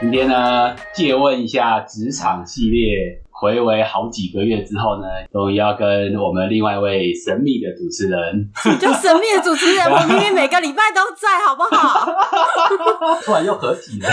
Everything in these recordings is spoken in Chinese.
今天呢，借问一下职场系列。回违好几个月之后呢，终于要跟我们另外一位神秘的主持人，就神秘的主持人，我明明每个礼拜都在，好不好？突然又合体了。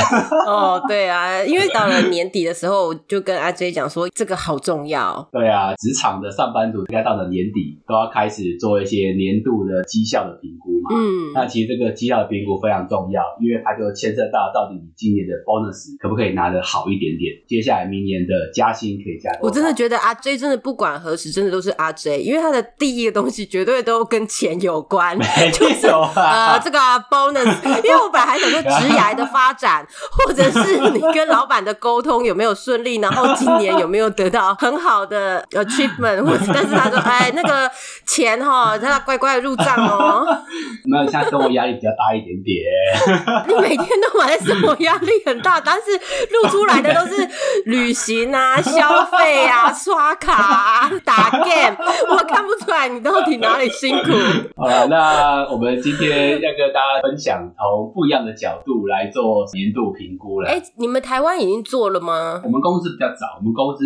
哦，对啊，因为到了年底的时候，就跟阿 J 讲说，这个好重要。对啊，职场的上班族应该到了年底，都要开始做一些年度的绩效的评估嘛。嗯，那其实这个绩效的评估非常重要，因为它就牵涉到到底你今年的 bonus 可不可以拿得好一点点，接下来明年的加薪可以。我真的觉得阿 J 真的不管何时，真的都是阿 J，因为他的第一个东西绝对都跟钱有关，就是呃这个 bonus。因为我本来还想说职涯的发展，或者是你跟老板的沟通有没有顺利，然后今年有没有得到很好的 achievement，或者 但是他说哎那个钱哈，他乖乖的入账哦。没有，现在生活压力比较大一点点。你每天都买生活压力很大，但是录出来的都是旅行啊消。费啊，刷卡、打 game，我看不出来你到底哪里辛苦。好了，那我们今天要跟大家分享，从不一样的角度来做年度评估了。哎，你们台湾已经做了吗？我们公司比较早，我们公司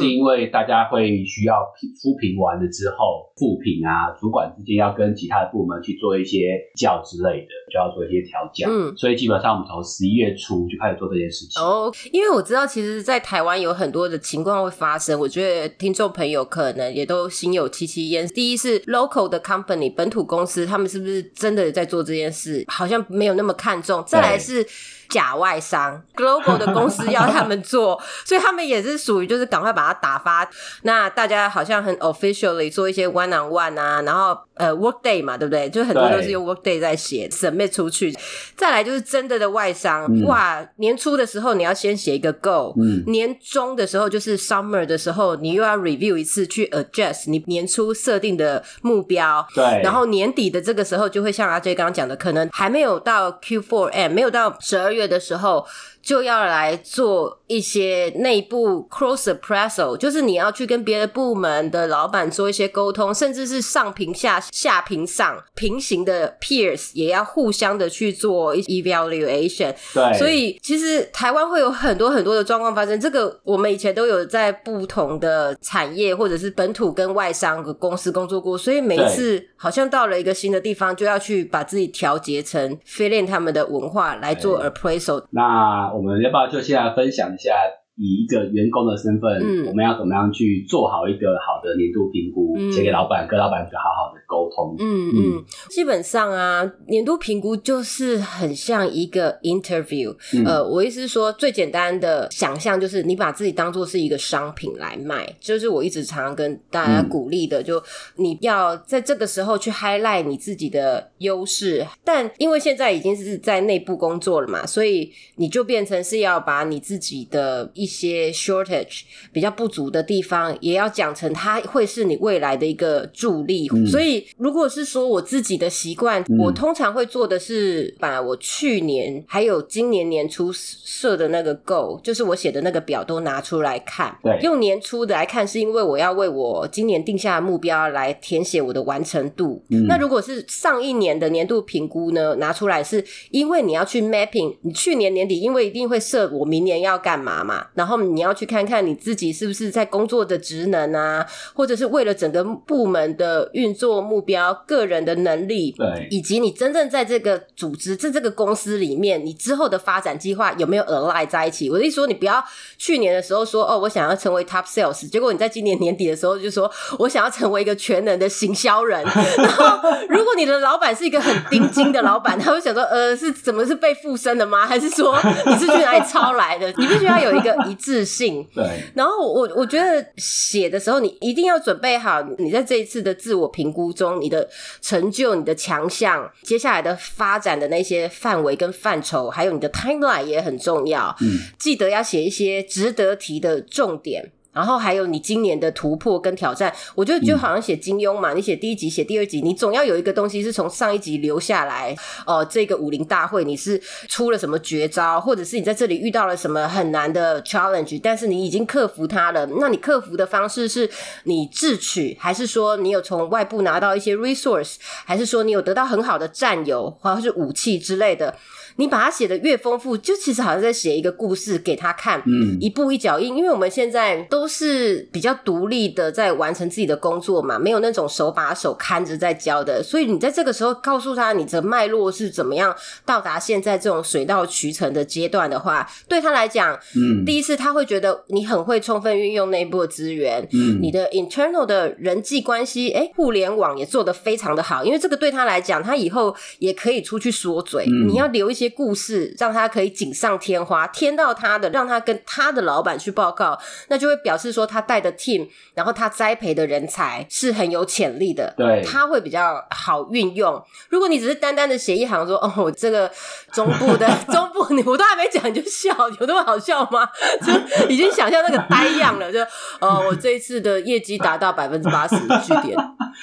是因为大家会需要评初评完了之后复评啊，主管之间要跟其他的部门去做一些教之类的，就要做一些调教。嗯，所以基本上我们从十一月初就开始做这件事情。哦，因为我知道，其实，在台湾有很多的情况。会发生，我觉得听众朋友可能也都心有戚戚焉。第一是 local 的 company 本土公司，他们是不是真的在做这件事？好像没有那么看重。再来是。假外商，global 的公司要他们做，所以他们也是属于就是赶快把它打发。那大家好像很 officially 做一些 one on one 啊，然后呃 work day 嘛，对不对？就很多都是用 work day 在写 submit 出去。再来就是真的的外商，哇，年初的时候你要先写一个 go，嗯年终的时候就是 summer 的时候，你又要 review 一次去 adjust 你年初设定的目标。对，然后年底的这个时候就会像阿 J 刚刚讲的，可能还没有到 Q four M，没有到十二月。月的时候。就要来做一些内部 cross appraisal，就是你要去跟别的部门的老板做一些沟通，甚至是上平下下平上平行的 peers 也要互相的去做 evaluation。对，所以其实台湾会有很多很多的状况发生。这个我们以前都有在不同的产业或者是本土跟外商的公司工作过，所以每一次好像到了一个新的地方，就要去把自己调节成 fit in 他们的文化来做 appraisal。那我们要不要就先来分享一下？以一个员工的身份，我们要怎么样去做好一个好的年度评估，写给老板，跟老板一个好好的沟通。嗯嗯，基本上啊，年度评估就是很像一个 interview。呃，我意思是说，最简单的想象就是你把自己当做是一个商品来卖，就是我一直常常跟大家鼓励的，就你要在这个时候去 highlight 你自己的优势。但因为现在已经是在内部工作了嘛，所以你就变成是要把你自己的一些 shortage 比较不足的地方，也要讲成它会是你未来的一个助力。所以，如果是说我自己的习惯，我通常会做的是把我去年还有今年年初设的那个 goal，就是我写的那个表都拿出来看。对，用年初的来看，是因为我要为我今年定下的目标来填写我的完成度。那如果是上一年的年度评估呢，拿出来是因为你要去 mapping，你去年年底因为一定会设我明年要干嘛嘛。然后你要去看看你自己是不是在工作的职能啊，或者是为了整个部门的运作目标、个人的能力，对，以及你真正在这个组织、在这个公司里面，你之后的发展计划有没有 align 在一起？我的意思说，你不要去年的时候说哦，我想要成为 top sales，结果你在今年年底的时候就说我想要成为一个全能的行销人。然后，如果你的老板是一个很钉钉的老板，他会想说，呃，是怎么是被附身的吗？还是说你是去哪里抄来的？你必须要有一个。一致性，对。然后我我觉得写的时候，你一定要准备好，你在这一次的自我评估中，你的成就、你的强项、接下来的发展的那些范围跟范畴，还有你的 timeline 也很重要。嗯，记得要写一些值得提的重点。然后还有你今年的突破跟挑战，我觉得就好像写金庸嘛，你写第一集、写第二集，你总要有一个东西是从上一集留下来。哦，这个武林大会你是出了什么绝招，或者是你在这里遇到了什么很难的 challenge，但是你已经克服它了。那你克服的方式是你智取，还是说你有从外部拿到一些 resource，还是说你有得到很好的战友或者是武器之类的？你把它写的越丰富，就其实好像在写一个故事给他看，嗯，一步一脚印。因为我们现在都是比较独立的在完成自己的工作嘛，没有那种手把手看着在教的，所以你在这个时候告诉他你的脉络是怎么样到达现在这种水到渠成的阶段的话，对他来讲，嗯，第一次他会觉得你很会充分运用内部的资源，嗯，你的 internal 的人际关系，哎，互联网也做得非常的好，因为这个对他来讲，他以后也可以出去说嘴，你要留一些故事，让他可以锦上添花，添到他的，让他跟他的老板去报告，那就会表示说他带的 team，然后他栽培的人才是很有潜力的，对，他会比较好运用。如果你只是单单的写一行说，哦，我这个中部的 中部，你我都还没讲你就笑，有那么好笑吗？就已经想象那个呆样了，就呃，我这一次的业绩达到百分之八十，据点，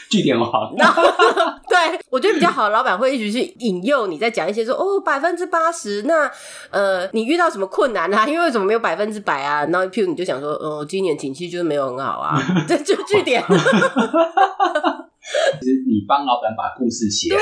据点好。对，我觉得比较好的，老板会一直去引诱你，再讲一些说，哦，百分之八十，那呃，你遇到什么困难啊？因为什么没有百分之百啊？然后譬如你就想说，哦，今年景气就是没有很好啊，这就据点。其实你帮老板把故事写好，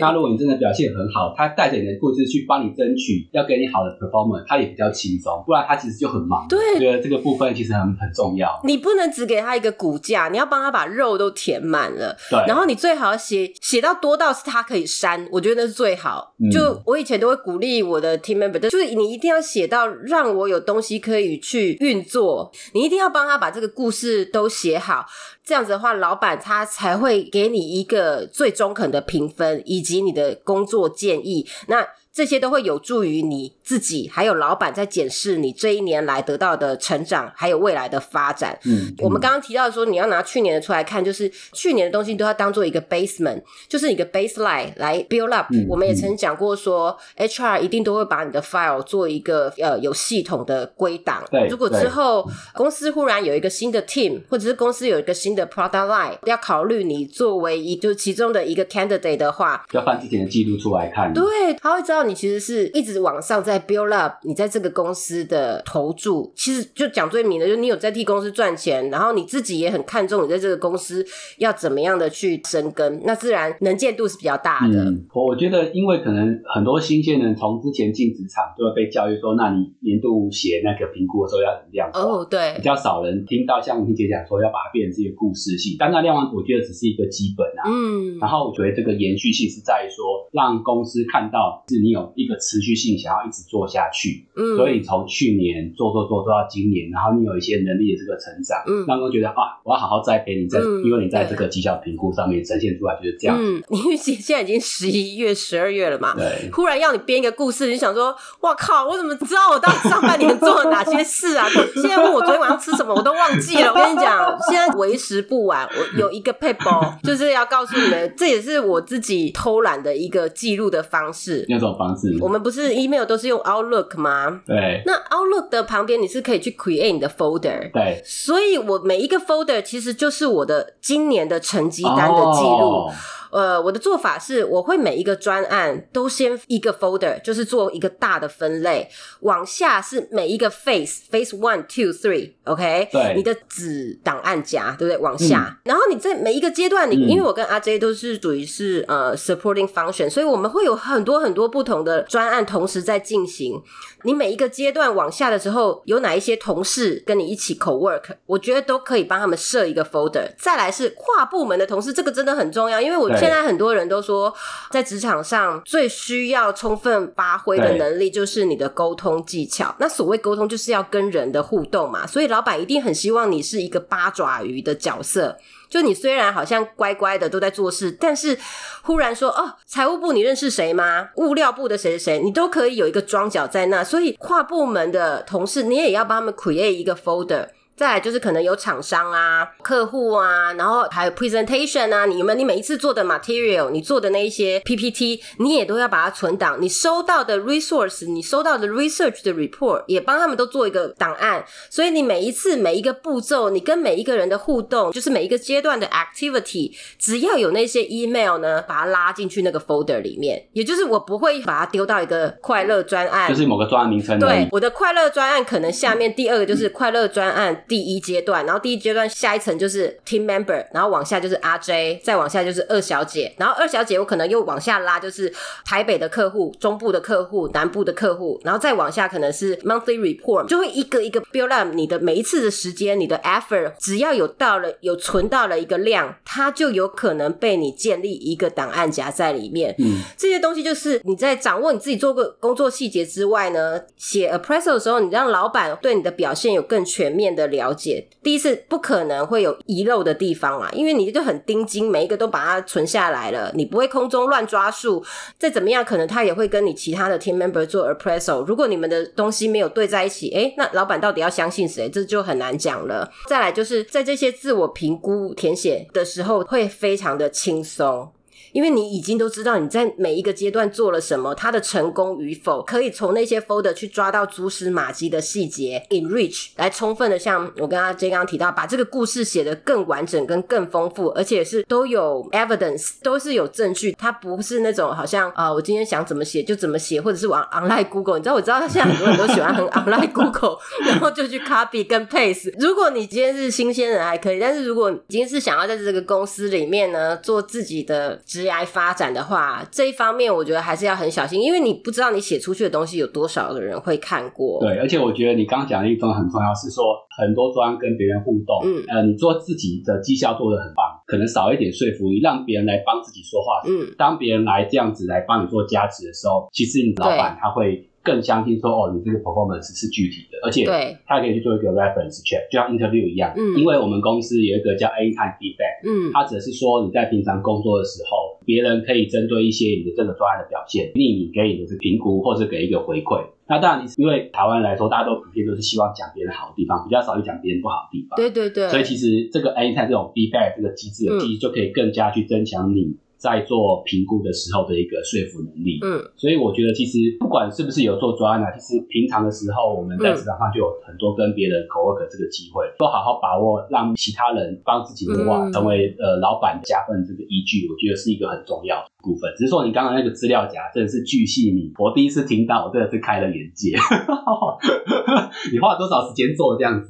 那如果你真的表现很好，他带着你的故事去帮你争取，要给你好的 performance，他也比较轻松。不然他其实就很忙。对，觉得这个部分其实很很重要。你不能只给他一个骨架，你要帮他把肉都填满了。对，然后你最好写写到多到是他可以删，我觉得那是最好。就我以前都会鼓励我的 team member，就是你一定要写到让我有东西可以去运作，你一定要帮他把这个故事都写好。这样子的话，老板他才会给你一个最中肯的评分，以及你的工作建议。那。这些都会有助于你自己，还有老板在检视你这一年来得到的成长，还有未来的发展。嗯，我们刚刚提到说，你要拿去年的出来看，就是去年的东西都要当做一个 basement，就是一个 baseline 来 build up。我们也曾讲过说，HR 一定都会把你的 file 做一个呃有系统的归档。对，如果之后公司忽然有一个新的 team，或者是公司有一个新的 product line，要考虑你作为一就其中的一个 candidate 的话，要翻之前的记录出来看。对，他会知道。你其实是一直往上在 build up，你在这个公司的投注，其实就讲最明的，就你有在替公司赚钱，然后你自己也很看重你在这个公司要怎么样的去生根，那自然能见度是比较大的。我我觉得，因为可能很多新鲜人从之前进职场就会被教育说，那你年度写那个评估的时候要怎么样？哦，对，比较少人听到像吴姐讲说要把它变成一个故事性，但那量完我觉得只是一个基本啊。嗯，然后我觉得这个延续性是在于说，让公司看到是你。有一个持续性，想要一直做下去，嗯，所以从去年做做做做到今年，然后你有一些能力的这个成长，嗯，让人觉得啊，我要好好栽培你，在因为你在这个绩效评估上面呈现出来就是这样。嗯，因为现现在已经十一月、十二月了嘛，对，忽然要你编一个故事，你想说，哇靠，我怎么知道我到底上半年做了哪些事啊？现在问我昨天晚上吃什么，我都忘记了。我跟你讲，现在为时不晚，我有一个 paper，就是要告诉你们，这也是我自己偷懒的一个记录的方式，那种方式。我们不是 email 都是用 Outlook 吗？对。那 Outlook 的旁边你是可以去 create 你的 folder。对。所以我每一个 folder 其实就是我的今年的成绩单的记录。呃，我的做法是，我会每一个专案都先一个 folder，就是做一个大的分类，往下是每一个 phase，phase one two three，OK？对，你的子档案夹，对不对？往下，然后你在每一个阶段，你因为我跟阿 J 都是属于是呃 supporting function，所以我们会有很多很多不同的专案同时在进行。你每一个阶段往下的时候，有哪一些同事跟你一起 co work，我觉得都可以帮他们设一个 folder。再来是跨部门的同事，这个真的很重要，因为我。现在很多人都说，在职场上最需要充分发挥的能力就是你的沟通技巧。那所谓沟通，就是要跟人的互动嘛。所以老板一定很希望你是一个八爪鱼的角色。就你虽然好像乖乖的都在做事，但是忽然说哦，财务部你认识谁吗？物料部的谁谁谁，你都可以有一个庄脚在那。所以跨部门的同事，你也要帮他们 create 一个 folder。再来就是可能有厂商啊、客户啊，然后还有 presentation 啊，你们你每一次做的 material，你做的那一些 PPT，你也都要把它存档。你收到的 resource，你收到的 research 的 report，也帮他们都做一个档案。所以你每一次每一个步骤，你跟每一个人的互动，就是每一个阶段的 activity，只要有那些 email 呢，把它拉进去那个 folder 里面，也就是我不会把它丢到一个快乐专案，就是某个专案名称。对，我的快乐专案可能下面第二个就是快乐专案。第一阶段，然后第一阶段下一层就是 team member，然后往下就是 RJ，再往下就是二小姐，然后二小姐我可能又往下拉，就是台北的客户、中部的客户、南部的客户，然后再往下可能是 monthly report，就会一个一个 build up 你的每一次的时间，你的 effort，只要有到了有存到了一个量，它就有可能被你建立一个档案夹在里面。嗯，这些东西就是你在掌握你自己做个工作细节之外呢，写 appraisal 的时候，你让老板对你的表现有更全面的了解。第一次不可能会有遗漏的地方啊，因为你就很盯紧，每一个都把它存下来了，你不会空中乱抓数。再怎么样，可能他也会跟你其他的 team member 做 appraisal。如果你们的东西没有对在一起，哎，那老板到底要相信谁？这就很难讲了。再来就是在这些自我评估填写的时候，会非常的轻松。因为你已经都知道你在每一个阶段做了什么，它的成功与否，可以从那些 folder 去抓到蛛丝马迹的细节，enrich 来充分的像我跟阿 J 刚刚提到，把这个故事写得更完整跟更丰富，而且是都有 evidence，都是有证据，它不是那种好像啊，我今天想怎么写就怎么写，或者是往 online Google，你知道我知道现在很多人都喜欢很 online Google，然后就去 copy 跟 paste。如果你今天是新鲜人还可以，但是如果你今天是想要在这个公司里面呢做自己的职来发展的话，这一方面我觉得还是要很小心，因为你不知道你写出去的东西有多少个人会看过。对，而且我觉得你刚刚讲的一方很重要，是说很多专跟别人互动，嗯，呃，你做自己的绩效做的很棒，可能少一点说服力，让别人来帮自己说话。嗯，当别人来这样子来帮你做加持的时候，其实你老板他会。更相信说哦，你这个 performance 是具体的，而且他可以去做一个 reference check，就像 interview 一样。嗯，因为我们公司有一个叫 A time feedback，嗯，它只是说你在平常工作的时候，别人可以针对一些你的这个专案的表现，匿名给你的是评估，或是给一个回馈。那当然，你因为台湾来说，大家都普遍都是希望讲别人好的地方，比较少去讲别人不好的地方。对对对。所以其实这个 A time 这种 feedback 这个机制，其实就可以更加去增强你。在做评估的时候的一个说服能力，嗯，所以我觉得其实不管是不是有做专案，其实平常的时候我们在职场上就有很多跟别人 co work 这个机会，都好好把握，让其他人帮自己的话成为呃老板加分这个依据，我觉得是一个很重要。部分只是说，你刚刚那个资料夹真的是巨细密，我第一次听到，我真的是开了眼界。你花了多少时间做这样子？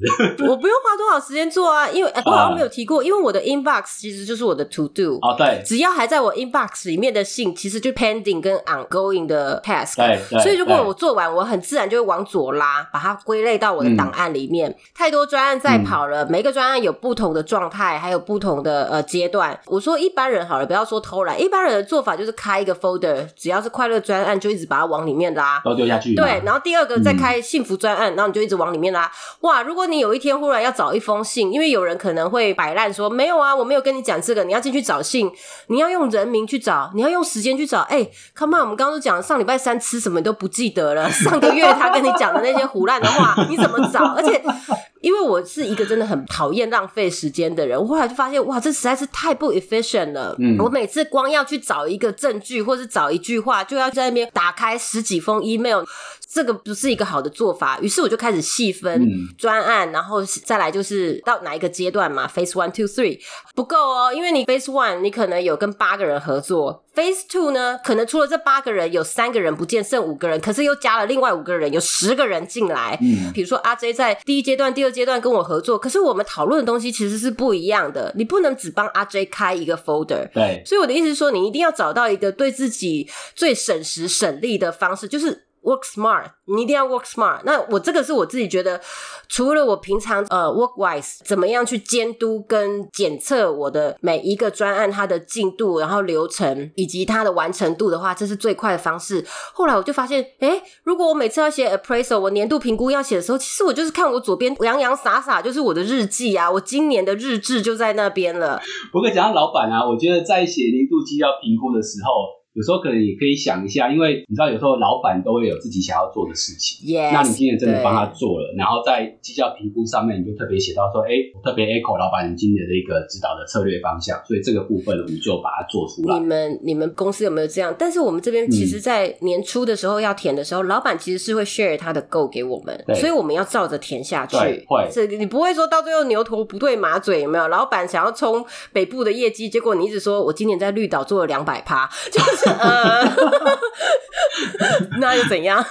我不用花多少时间做啊，因为我好像没有提过，因为我的 inbox 其实就是我的 to do。哦，对，只要还在我 inbox 里面的信，其实就 pending 跟 ongoing 的 task。对，所以如果我做完，我很自然就会往左拉，把它归类到我的档案里面。太多专案在跑了，每个专案有不同的状态，还有不同的呃阶段。我说一般人好了，不要说偷懒，一般人的做。法就是开一个 folder，只要是快乐专案，就一直把它往里面拉，都丢下去。对，然后第二个再开幸福专案，然后你就一直往里面拉。哇，如果你有一天忽然要找一封信，因为有人可能会摆烂说没有啊，我没有跟你讲这个，你要进去找信，你要用人名去找，你要用时间去找。哎，come on，我们刚刚都讲上礼拜三吃什么都不记得了，上个月他跟你讲的那些胡乱的话，你怎么找？而且。因为我是一个真的很讨厌浪费时间的人，我后来就发现，哇，这实在是太不 efficient 了。嗯，我每次光要去找一个证据，或是找一句话，就要在那边打开十几封 email。这个不是一个好的做法，于是我就开始细分专案，然后再来就是到哪一个阶段嘛？Phase one, two, three 不够哦，因为你 Phase one 你可能有跟八个人合作，Phase two 呢，可能除了这八个人有三个人不见，剩五个人，可是又加了另外五个人，有十个人进来。嗯，比如说阿 J 在第一阶段、第二阶段跟我合作，可是我们讨论的东西其实是不一样的，你不能只帮阿 J 开一个 folder。对，所以我的意思是说，你一定要找到一个对自己最省时省力的方式，就是。Work smart，你一定要 work smart。那我这个是我自己觉得，除了我平常呃 work wise 怎么样去监督跟检测我的每一个专案它的进度，然后流程以及它的完成度的话，这是最快的方式。后来我就发现，哎，如果我每次要写 appraisal，我年度评估要写的时候，其实我就是看我左边洋洋洒洒就是我的日记啊，我今年的日志就在那边了。不过讲到老板啊，我觉得在写年度绩效评估的时候。有时候可能也可以想一下，因为你知道，有时候老板都会有自己想要做的事情。那你今年真的帮他做了，然后在绩效评估上面，你就特别写到说，哎，特别 echo 老板你今年的一个指导的策略方向，所以这个部分我们就把它做出来。你们你们公司有没有这样？但是我们这边其实，在年初的时候要填的时候，老板其实是会 share 他的 go 给我们，所以我们要照着填下去。会，是你不会说到最后牛头不对马嘴，有没有？老板想要冲北部的业绩，结果你一直说我今年在绿岛做了两百趴，就是。呃，那又怎样？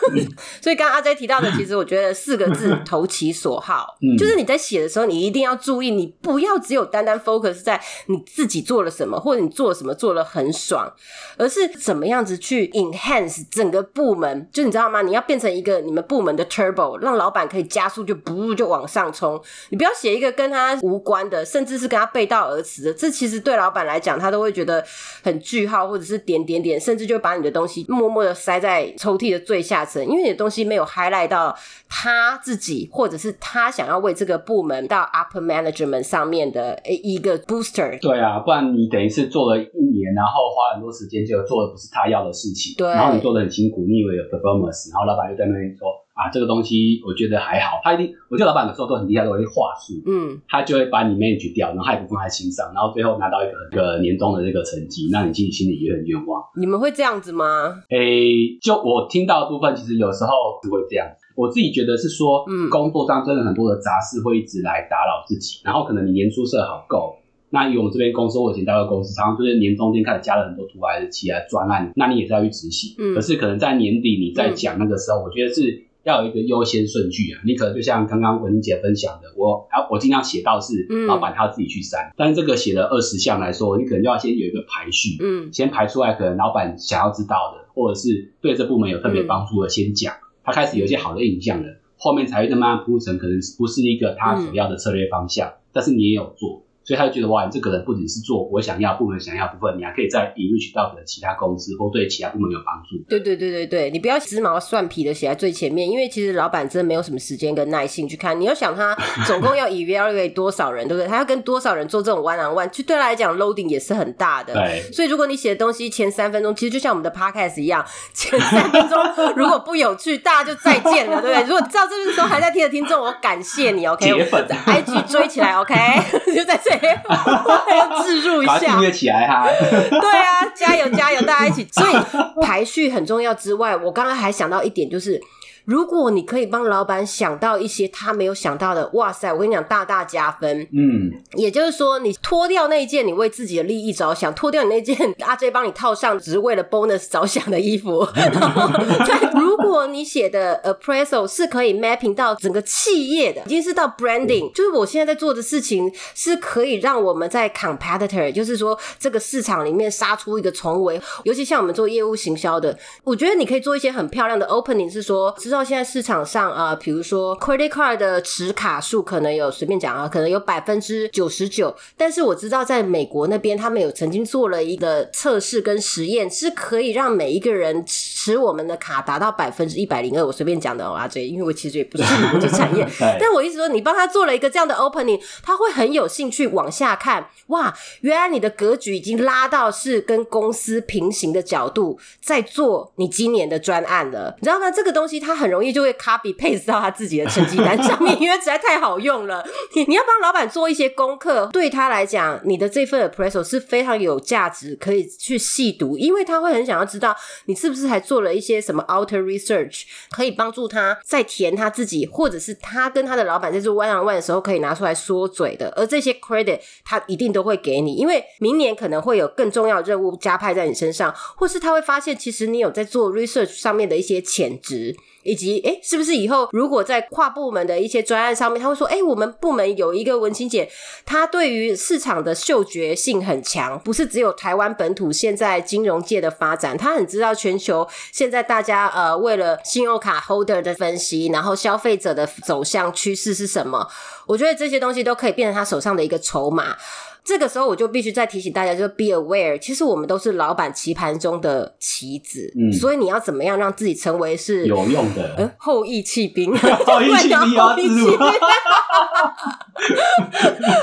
所以刚刚阿 J 提到的，其实我觉得四个字“投其所好”，就是你在写的时候，你一定要注意，你不要只有单单 focus 在你自己做了什么，或者你做了什么做了很爽，而是怎么样子去 enhance 整个部门。就你知道吗？你要变成一个你们部门的 turbo，让老板可以加速就不就往上冲。你不要写一个跟他无关的，甚至是跟他背道而驰的。这其实对老板来讲，他都会觉得很句号，或者是点点点，甚至就把你的东西默默的塞在抽屉的最下层，因为你的东西没有 highlight 到他自己，或者是他想要为这个部门到 upper management 上面的一个 booster。对啊，不然你等于是做了一年，然后花很多时间，就做的不是他要的事情。对，然后你做的很辛苦，你以为有 performance，然后老板就在那边说。啊，这个东西我觉得还好，他一定，我觉得老板有时候都很厉害，都会话术，嗯，他就会把你 manage 掉，然后他也不放在心上，然后最后拿到一个一个年终的这个成绩，那你自己心里也很冤枉。你们会这样子吗？诶，就我听到的部分，其实有时候是会这样。我自己觉得是说，嗯，工作上真的很多的杂事会一直来打扰自己，然后可能你年初设好够，那以我们这边公司，我以前待过公司，常常就是年中间开始加了很多图来的其他专案，那你也是要去执行，嗯，可是可能在年底你在讲那个时候，我觉得是。要有一个优先顺序啊！你可能就像刚刚文玲姐分享的，我啊，我尽量写到是老板他自己去删，但是这个写了二十项来说，你可能就要先有一个排序，嗯，先排出来，可能老板想要知道的，或者是对这部门有特别帮助的，先讲，他开始有一些好的印象了，后面才会慢慢铺成，可能不是一个他主要的策略方向，但是你也有做。所以他就觉得哇，你这个人不仅是做我想要部门想要部分，你还可以在 enrich 到的其他公司或对其他部门有帮助。对对对对对，你不要鸡毛蒜皮的写在最前面，因为其实老板真的没有什么时间跟耐心去看。你要想他总共要 evaluate 多少人，对不对？他要跟多少人做这种 one on one，就对他来讲 loading 也是很大的。对。所以如果你写的东西前三分钟，其实就像我们的 podcast 一样，前三分钟如果不有趣，大家就再见了，对不对？如果照这个时候还在听的听众，我感谢你，OK？铁粉，IG 追起来，OK？就在这里。要自入一下，订阅起来哈。对啊，加油加油，大家一起。所以排序很重要之外，我刚刚还想到一点，就是。如果你可以帮老板想到一些他没有想到的，哇塞！我跟你讲，大大加分。嗯，也就是说，你脱掉那一件你为自己的利益着想，脱掉你那件阿 J 帮你套上只是为了 bonus 着想的衣服。对，如果你写的 appraisal 是可以 mapping 到整个企业的，已经是到 branding，就是我现在在做的事情是可以让我们在 competitor，就是说这个市场里面杀出一个重围。尤其像我们做业务行销的，我觉得你可以做一些很漂亮的 opening，是说。到现在市场上啊，比如说 credit card 的持卡数可能有随便讲啊，可能有百分之九十九。但是我知道在美国那边，他们有曾经做了一个测试跟实验，是可以让每一个人持我们的卡达到百分之一百零二。我随便讲的哦，阿 J，因为我其实也不是 国际产业，但我意思说，你帮他做了一个这样的 opening，他会很有兴趣往下看。哇，原来你的格局已经拉到是跟公司平行的角度，在做你今年的专案了。你知道吗？这个东西它很。很容易就会 copy paste 到他自己的成绩单上面，因为实在太好用了。你你要帮老板做一些功课，对他来讲，你的这份 appraisal 是非常有价值，可以去细读，因为他会很想要知道你是不是还做做了一些什么 outer research，可以帮助他在填他自己，或者是他跟他的老板在做 one on one 的时候可以拿出来说嘴的。而这些 credit 他一定都会给你，因为明年可能会有更重要的任务加派在你身上，或是他会发现其实你有在做 research 上面的一些潜质。以及，哎，是不是以后如果在跨部门的一些专案上面，他会说，哎，我们部门有一个文青姐，她对于市场的嗅觉性很强，不是只有台湾本土现在金融界的发展，她很知道全球现在大家呃为了信用卡 holder 的分析，然后消费者的走向趋势是什么？我觉得这些东西都可以变成他手上的一个筹码。这个时候我就必须再提醒大家，就 be aware，其实我们都是老板棋盘中的棋子，嗯，所以你要怎么样让自己成为是有用的 后羿弃兵，后羿弃兵，后羿弃兵，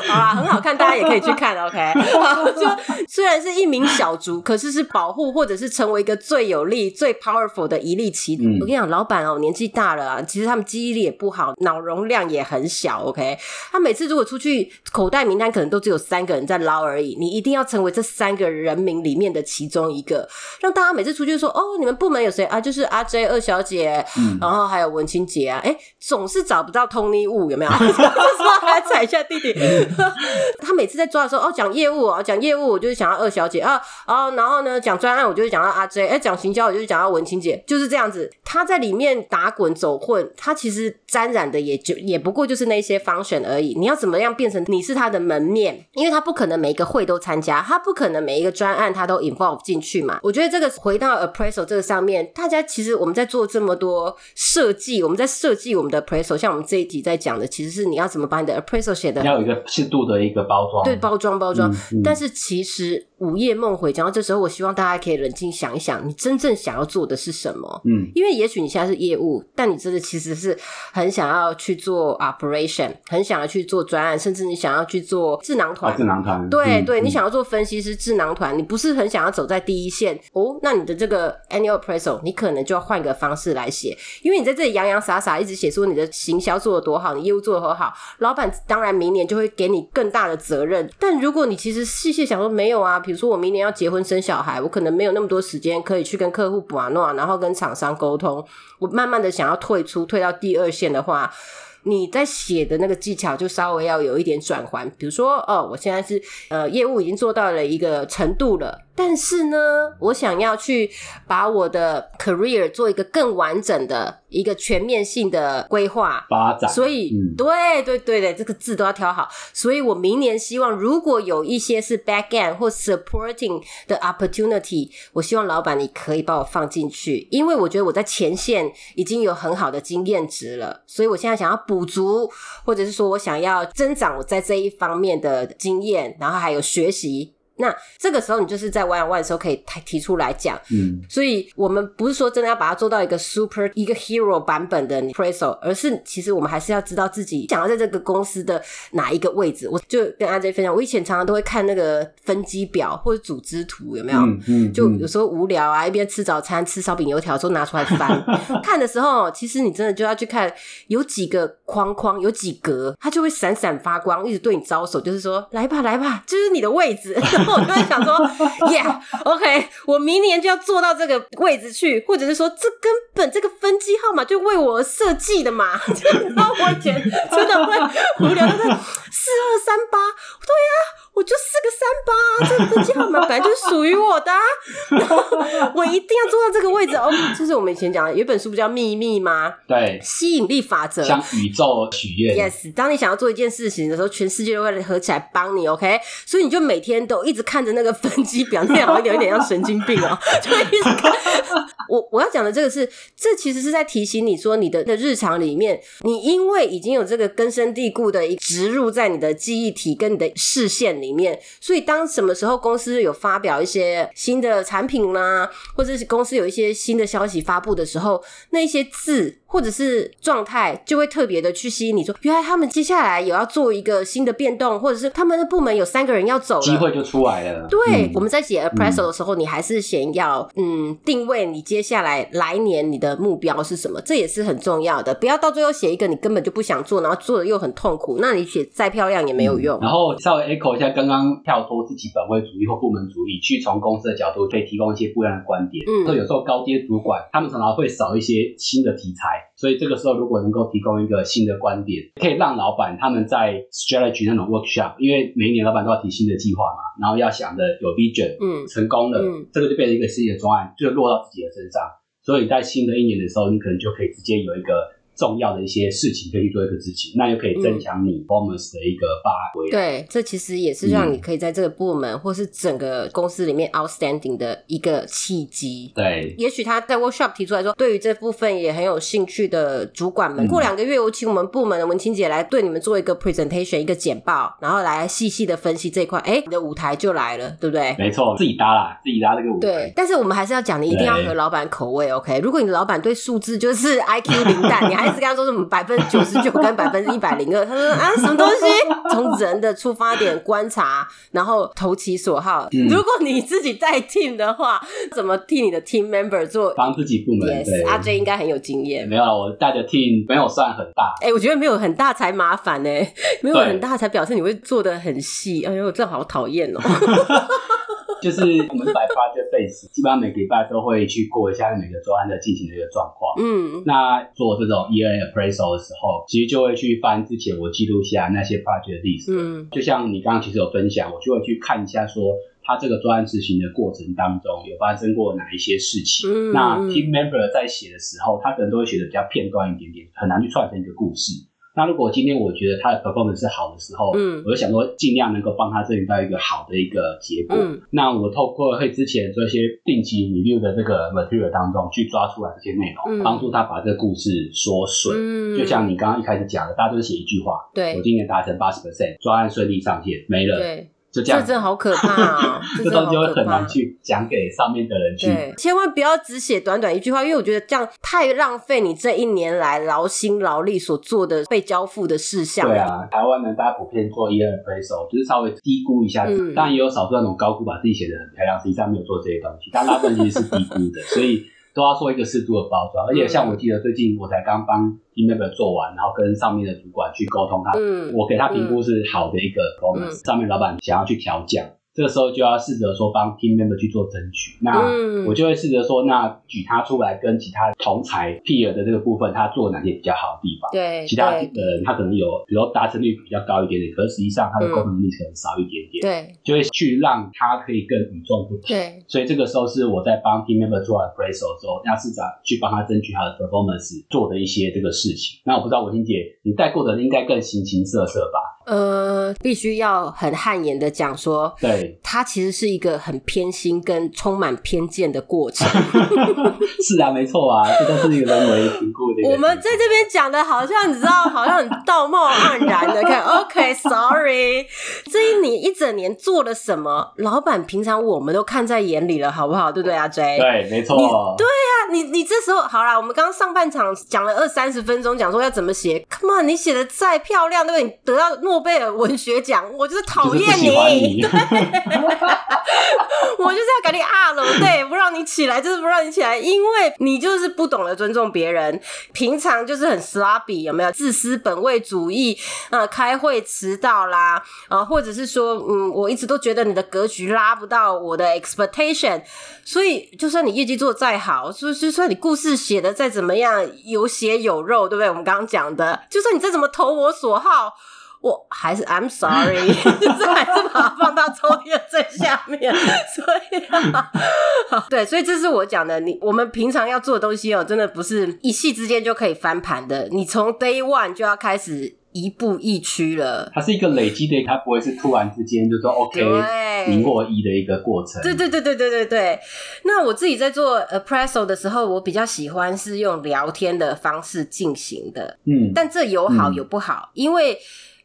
好啦，很好看，大家也可以去看，OK。就虽然是一名小卒，可是是保护或者是成为一个最有力、最 powerful 的一粒棋子。我跟你讲，老板哦，年纪大了啊，其实他们记忆力也不好，脑容量也很小，OK。他每次如果出去，口袋名单可能都只有三个。人在捞而已，你一定要成为这三个人名里面的其中一个，让大家每次出去说哦，你们部门有谁啊？就是阿 J 二小姐，然后还有文清姐啊，哎，总是找不到 Tony Wu 有没有？说还踩一下弟弟，他每每次在抓的时候，哦，讲业务哦，讲业务，我就是想要二小姐啊，哦，然后呢，讲专案，我就是讲到阿 J，哎，讲行销，我就是讲到文清姐，就是这样子。他在里面打滚走混，他其实沾染的也就也不过就是那些 function 而已。你要怎么样变成你是他的门面？因为他不可能每一个会都参加，他不可能每一个专案他都 involve 进去嘛。我觉得这个回到 appraisal 这个上面，大家其实我们在做这么多设计，我们在设计我们的 appraisal，像我们这一集在讲的，其实是你要怎么把你的 appraisal 写的要有一个适度的一个包装，对，包装包装。但是其实午夜梦回，讲到这时候，我希望大家可以冷静想一想，你真正想要做的是什么？嗯，因为也许你现在是业务，但你真的其实是很想要去做 operation，很想要去做专案，甚至你想要去做智囊团。智囊团，对对，你想要做分析师智囊团，你不是很想要走在第一线哦？那你的这个 annual appraisal，你可能就要换个方式来写，因为你在这里洋洋洒洒一直写说你的行销做的多好，你业务做的多好，老板当然明年就会给你更大的责任。但如果你其实细细想说，没有啊，比如说我明年要结婚生小孩，我可能没有那么多时间可以去跟客户补啊诺，然后跟厂商沟通，我慢慢的想要退出，退到第二线的话。你在写的那个技巧就稍微要有一点转换，比如说，哦，我现在是呃业务已经做到了一个程度了，但是呢，我想要去把我的 career 做一个更完整的一个全面性的规划发展，所以，对对对的，这个字都要挑好。所以我明年希望如果有一些是 back end 或 supporting 的 opportunity，我希望老板你可以把我放进去，因为我觉得我在前线已经有很好的经验值了，所以我现在想要。补足，或者是说我想要增长我在这一方面的经验，然后还有学习。那这个时候，你就是在 one on one 的时候可以提提出来讲，嗯，所以我们不是说真的要把它做到一个 super 一个 hero 版本的 appraisal，而是其实我们还是要知道自己想要在这个公司的哪一个位置。我就跟阿 J 分享，我以前常常都会看那个分机表或者组织图，有没有？嗯，就有时候无聊啊，一边吃早餐吃烧饼油条，都拿出来翻 看的时候，其实你真的就要去看有几个框框，有几格，它就会闪闪发光，一直对你招手，就是说来吧来吧，就是你的位置。我就会想说，Yeah，OK，我明年就要坐到这个位置去，或者是说，这根本这个分机号码就为我设计的嘛。然后我以前真的会无聊，的四二三八，对呀。我就四个三八，这个分机号码本来就是属于我的，然后我一定要坐到这个位置哦。就是我们以前讲的，有一本书不叫《秘密》吗？对，吸引力法则，向宇宙许愿。Yes，当你想要做一件事情的时候，全世界都会合起来帮你。OK，所以你就每天都一直看着那个分机表，那样有点有点像神经病哦，就一直看。我我要讲的这个是，这其实是在提醒你说，你的的日常里面，你因为已经有这个根深蒂固的植入在你的记忆体跟你的视线。里面，所以当什么时候公司有发表一些新的产品啦，或者是公司有一些新的消息发布的时候，那些字。或者是状态就会特别的去吸引你，说原来他们接下来有要做一个新的变动，或者是他们的部门有三个人要走，机会就出来了。对，我们在写 appraisal 的时候，你还是先要嗯定位你接下来来年你的目标是什么，这也是很重要的。不要到最后写一个你根本就不想做，然后做的又很痛苦，那你写再漂亮也没有用。然后稍微 echo 一下刚刚跳脱自己本位主义或部门主义，去从公司的角度可以提供一些不一样的观点。嗯，所以有时候高阶主管他们常常会少一些新的题材。所以这个时候，如果能够提供一个新的观点，可以让老板他们在 strategy 那种 workshop，因为每一年老板都要提新的计划嘛，然后要想的有 vision，嗯，成功了，嗯，这个就变成一个新的专案，就落到自己的身上。所以在新的一年的时候，你可能就可以直接有一个。重要的一些事情可以去做一个执行，那又可以增强你 performance 的一个发挥。对，这其实也是让你可以在这个部门或是整个公司里面 outstanding 的一个契机。对，也许他在 workshop 提出来说，对于这部分也很有兴趣的主管们，过两个月我请我们部门的文清姐来对你们做一个 presentation，一个简报，然后来细细的分析这一块。哎，你的舞台就来了，对不对？没错，自己搭啦，自己搭这个舞台。对，但是我们还是要讲，你一定要合老板口味。OK，如果你的老板对数字就是 IQ 零蛋，你还。是跟他说什么百分之九十九跟百分之一百零二？他说啊，什么东西？从人的出发点观察，然后投其所好。如果你自己带 team 的话，怎么替你的 team member 做？帮自己部门。Yes，阿 J 应该很有经验。没有啊，我带的 team 没有算很大。哎，我觉得没有很大才麻烦呢，没有很大才表示你会做的很细。哎呦，这好讨厌哦。就是我们摆 project base，基本上每个礼拜都会去过一下每个专案的进行的一个状况。嗯，那做这种 year appraisal 的时候，其实就会去翻之前我记录下那些 project 历史。嗯，就像你刚刚其实有分享，我就会去看一下说。他这个专案执行的过程当中，有发生过哪一些事情？那 team member 在写的时候，他可能都会写的比较片段一点点，很难去串成一个故事。那如果今天我觉得他的 performance 是好的时候，嗯，我就想说尽量能够帮他争取到一个好的一个结果。嗯，那我透过会之前做一些定期 review 的这个 material 当中去抓出来这些内容，帮助他把这个故事说顺。嗯，就像你刚刚一开始讲的，大家都是写一句话，对，我今年达成八十 percent，专案顺利上线，没了。对。这真的好可怕啊！这东西会很难去讲给上面的人去。对，千万不要只写短短一句话，因为我觉得这样太浪费你这一年来劳心劳力所做的被交付的事项。对啊，台湾呢，大家普遍做 e p r a s 就是稍微低估一下，当然也有少数那种高估，把自己写的很漂亮，实际上没有做这些东西，但大部分其实是低估的，所以。都要做一个适度的包装，而且像我记得最近我才刚帮 team member 做完，然后跟上面的主管去沟通他，我给他评估是好的一个 performance，上面老板想要去调降。这个时候就要试着说帮 team member 去做争取，那我就会试着说，那举他出来跟其他同才 peer 的这个部分，他做哪些比较好的地方？对，其他的人他可能有，比如达成率比较高一点点，可是实际上他的沟通能力可能少一点点。对，就会去让他可以更与众不同。对，所以这个时候是我在帮 team member 做 appraisal 的时候，要试着去帮他争取他的 performance 做的一些这个事情。那我不知道文心姐，你带过的应该更形形色色吧？呃，必须要很汗颜的讲说，对，它其实是一个很偏心跟充满偏见的过程。是啊，没错啊，这都是一个人为评估的。我们在这边讲的好像你知道，好像很道貌岸然的。看，OK，Sorry，这一年一整年做了什么，老板平常我们都看在眼里了，好不好？对不对啊，J？对，没错。对呀，你你这时候好啦，我们刚刚上半场讲了二三十分钟，讲说要怎么写。Come on，你写的再漂亮，对不对？你得到诺贝尔文学奖，我就是讨厌你，对，我就是要赶紧啊了，对，不让你起来，就是不让你起来，因为你就是不懂得尊重别人，平常就是很 s l o p p y 有没有？自私本位主义啊，开会迟到啦，啊，或者是说，嗯，我一直都觉得你的格局拉不到我的 expectation，所以就算你业绩做的再好，就就算你故事写的再怎么样有血有肉，对不对？我们刚刚讲的，就算你再怎么投我所好。我还是 I'm sorry，就是还是把它放到抽屉的最下面，所以，对，所以这是我讲的。你我们平常要做的东西哦，真的不是一夕之间就可以翻盘的。你从 Day One 就要开始一步一趋了。它是一个累积的，它不会是突然之间就说 OK 零或一的一个过程。对对对对对对对。那我自己在做 Appraisal 的时候，我比较喜欢是用聊天的方式进行的。嗯，但这有好有不好，因为。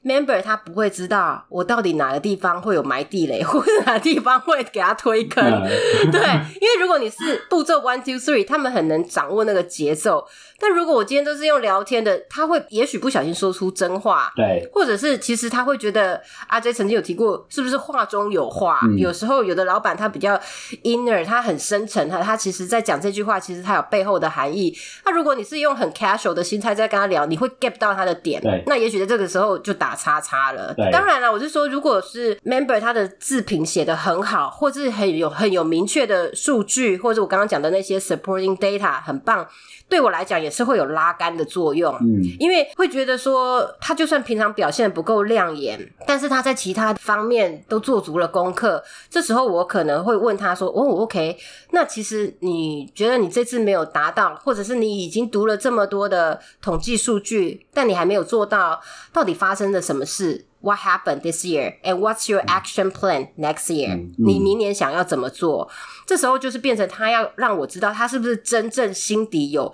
Member 他不会知道我到底哪个地方会有埋地雷，或者哪个地方会给他推坑。对，因为如果你是步骤 one two three，他们很能掌握那个节奏。但如果我今天都是用聊天的，他会也许不小心说出真话，对，或者是其实他会觉得阿 J 曾经有提过，是不是话中有话？有时候有的老板他比较 inner，他很深沉，他他其实在讲这句话，其实他有背后的含义。那如果你是用很 casual 的心态在跟他聊，你会 get 到他的点，对，那也许在这个时候就打叉叉了。当然了，我是说，如果是 member 他的字品写的很好，或者是很有很有明确的数据，或者我刚刚讲的那些 supporting data 很棒。对我来讲也是会有拉杆的作用，嗯，因为会觉得说他就算平常表现不够亮眼，但是他在其他方面都做足了功课。这时候我可能会问他说：“哦，OK，那其实你觉得你这次没有达到，或者是你已经读了这么多的统计数据，但你还没有做到，到底发生了什么事？” What happened this year? And what's your action plan next year? 你明年想要怎么做？这时候就是变成他要让我知道他是不是真正心底有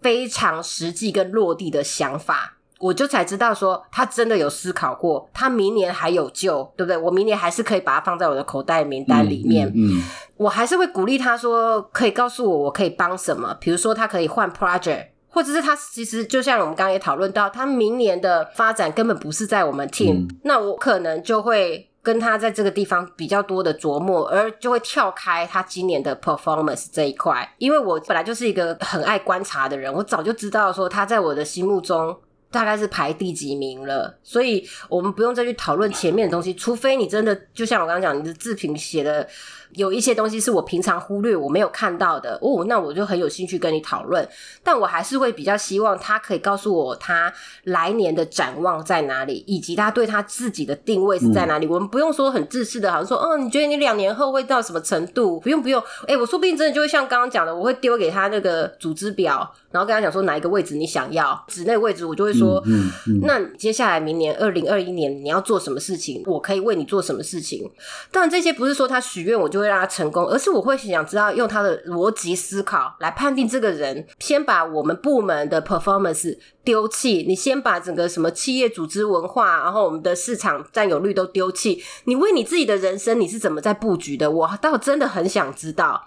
非常实际跟落地的想法，我就才知道说他真的有思考过，他明年还有救，对不对？我明年还是可以把它放在我的口袋名单里面。嗯，我还是会鼓励他说，可以告诉我我可以帮什么，比如说他可以换 project。或者是他其实就像我们刚刚也讨论到，他明年的发展根本不是在我们 team，那我可能就会跟他在这个地方比较多的琢磨，而就会跳开他今年的 performance 这一块，因为我本来就是一个很爱观察的人，我早就知道说他在我的心目中。大概是排第几名了，所以我们不用再去讨论前面的东西，除非你真的就像我刚刚讲，你的自评写的。有一些东西是我平常忽略、我没有看到的哦，那我就很有兴趣跟你讨论。但我还是会比较希望他可以告诉我他来年的展望在哪里，以及他对他自己的定位是在哪里。我们不用说很自私的，好像说，嗯，你觉得你两年后会到什么程度？不用不用，哎，我说不定真的就会像刚刚讲的，我会丢给他那个组织表，然后跟他讲说哪一个位置你想要，指那个位置，我就会说，嗯嗯，那接下来明年二零二一年你要做什么事情？我可以为你做什么事情？当然这些不是说他许愿我就。会让他成功，而是我会想知道用他的逻辑思考来判定这个人。先把我们部门的 performance 丢弃，你先把整个什么企业组织文化，然后我们的市场占有率都丢弃。你为你自己的人生，你是怎么在布局的？我倒真的很想知道。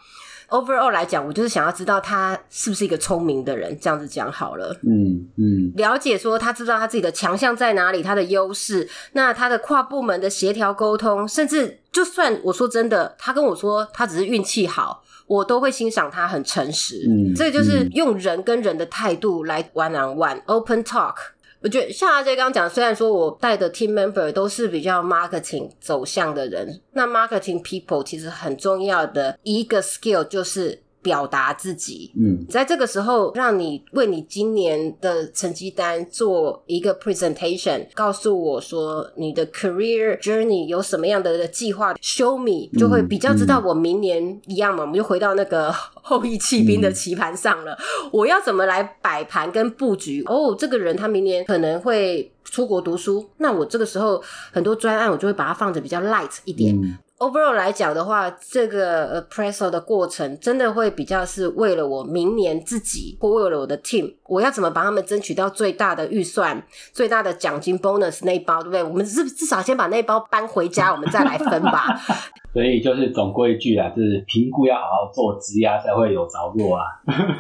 Overall 来讲，我就是想要知道他是不是一个聪明的人。这样子讲好了，嗯嗯，了解说他知道他自己的强项在哪里，他的优势，那他的跨部门的协调沟通，甚至就算我说真的，他跟我说他只是运气好，我都会欣赏他很诚实。嗯，这就是用人跟人的态度来 one on one open talk。我觉得像阿杰刚刚讲，虽然说我带的 team member 都是比较 marketing 走向的人，那 marketing people 其实很重要的一个 skill 就是。表达自己，嗯，在这个时候，让你为你今年的成绩单做一个 presentation，告诉我说你的 career journey 有什么样的计划，show me 就会比较知道我明年一样嘛，我们就回到那个后羿弃兵的棋盘上了，我要怎么来摆盘跟布局？哦，这个人他明年可能会出国读书，那我这个时候很多专案我就会把它放着比较 light 一点。Overall 来讲的话，这个 appraisal 的过程真的会比较是为了我明年自己，或为了我的 team，我要怎么帮他们争取到最大的预算、最大的奖金 bonus 那一包，对不对？我们至至少先把那包搬回家，我们再来分吧。所以就是总归一句啊，就是评估要好好做，质押才会有着落啊。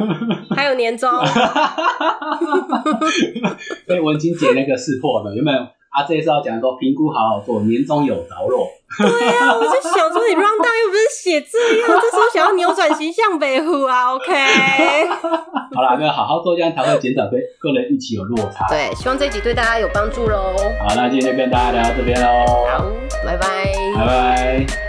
还有年终。被文清姐那个识破了，有没有？啊，这次要讲说评估好好做，年终有着落。对啊，我就想说，你 round down 又不是写这样，这时候想要扭转形象，北湖啊，OK。好啦，那好好做，这样才会减少跟个人预期有落差。对，希望这集对大家有帮助喽。好，那今天就跟大家聊到这边喽。好，拜拜。拜拜。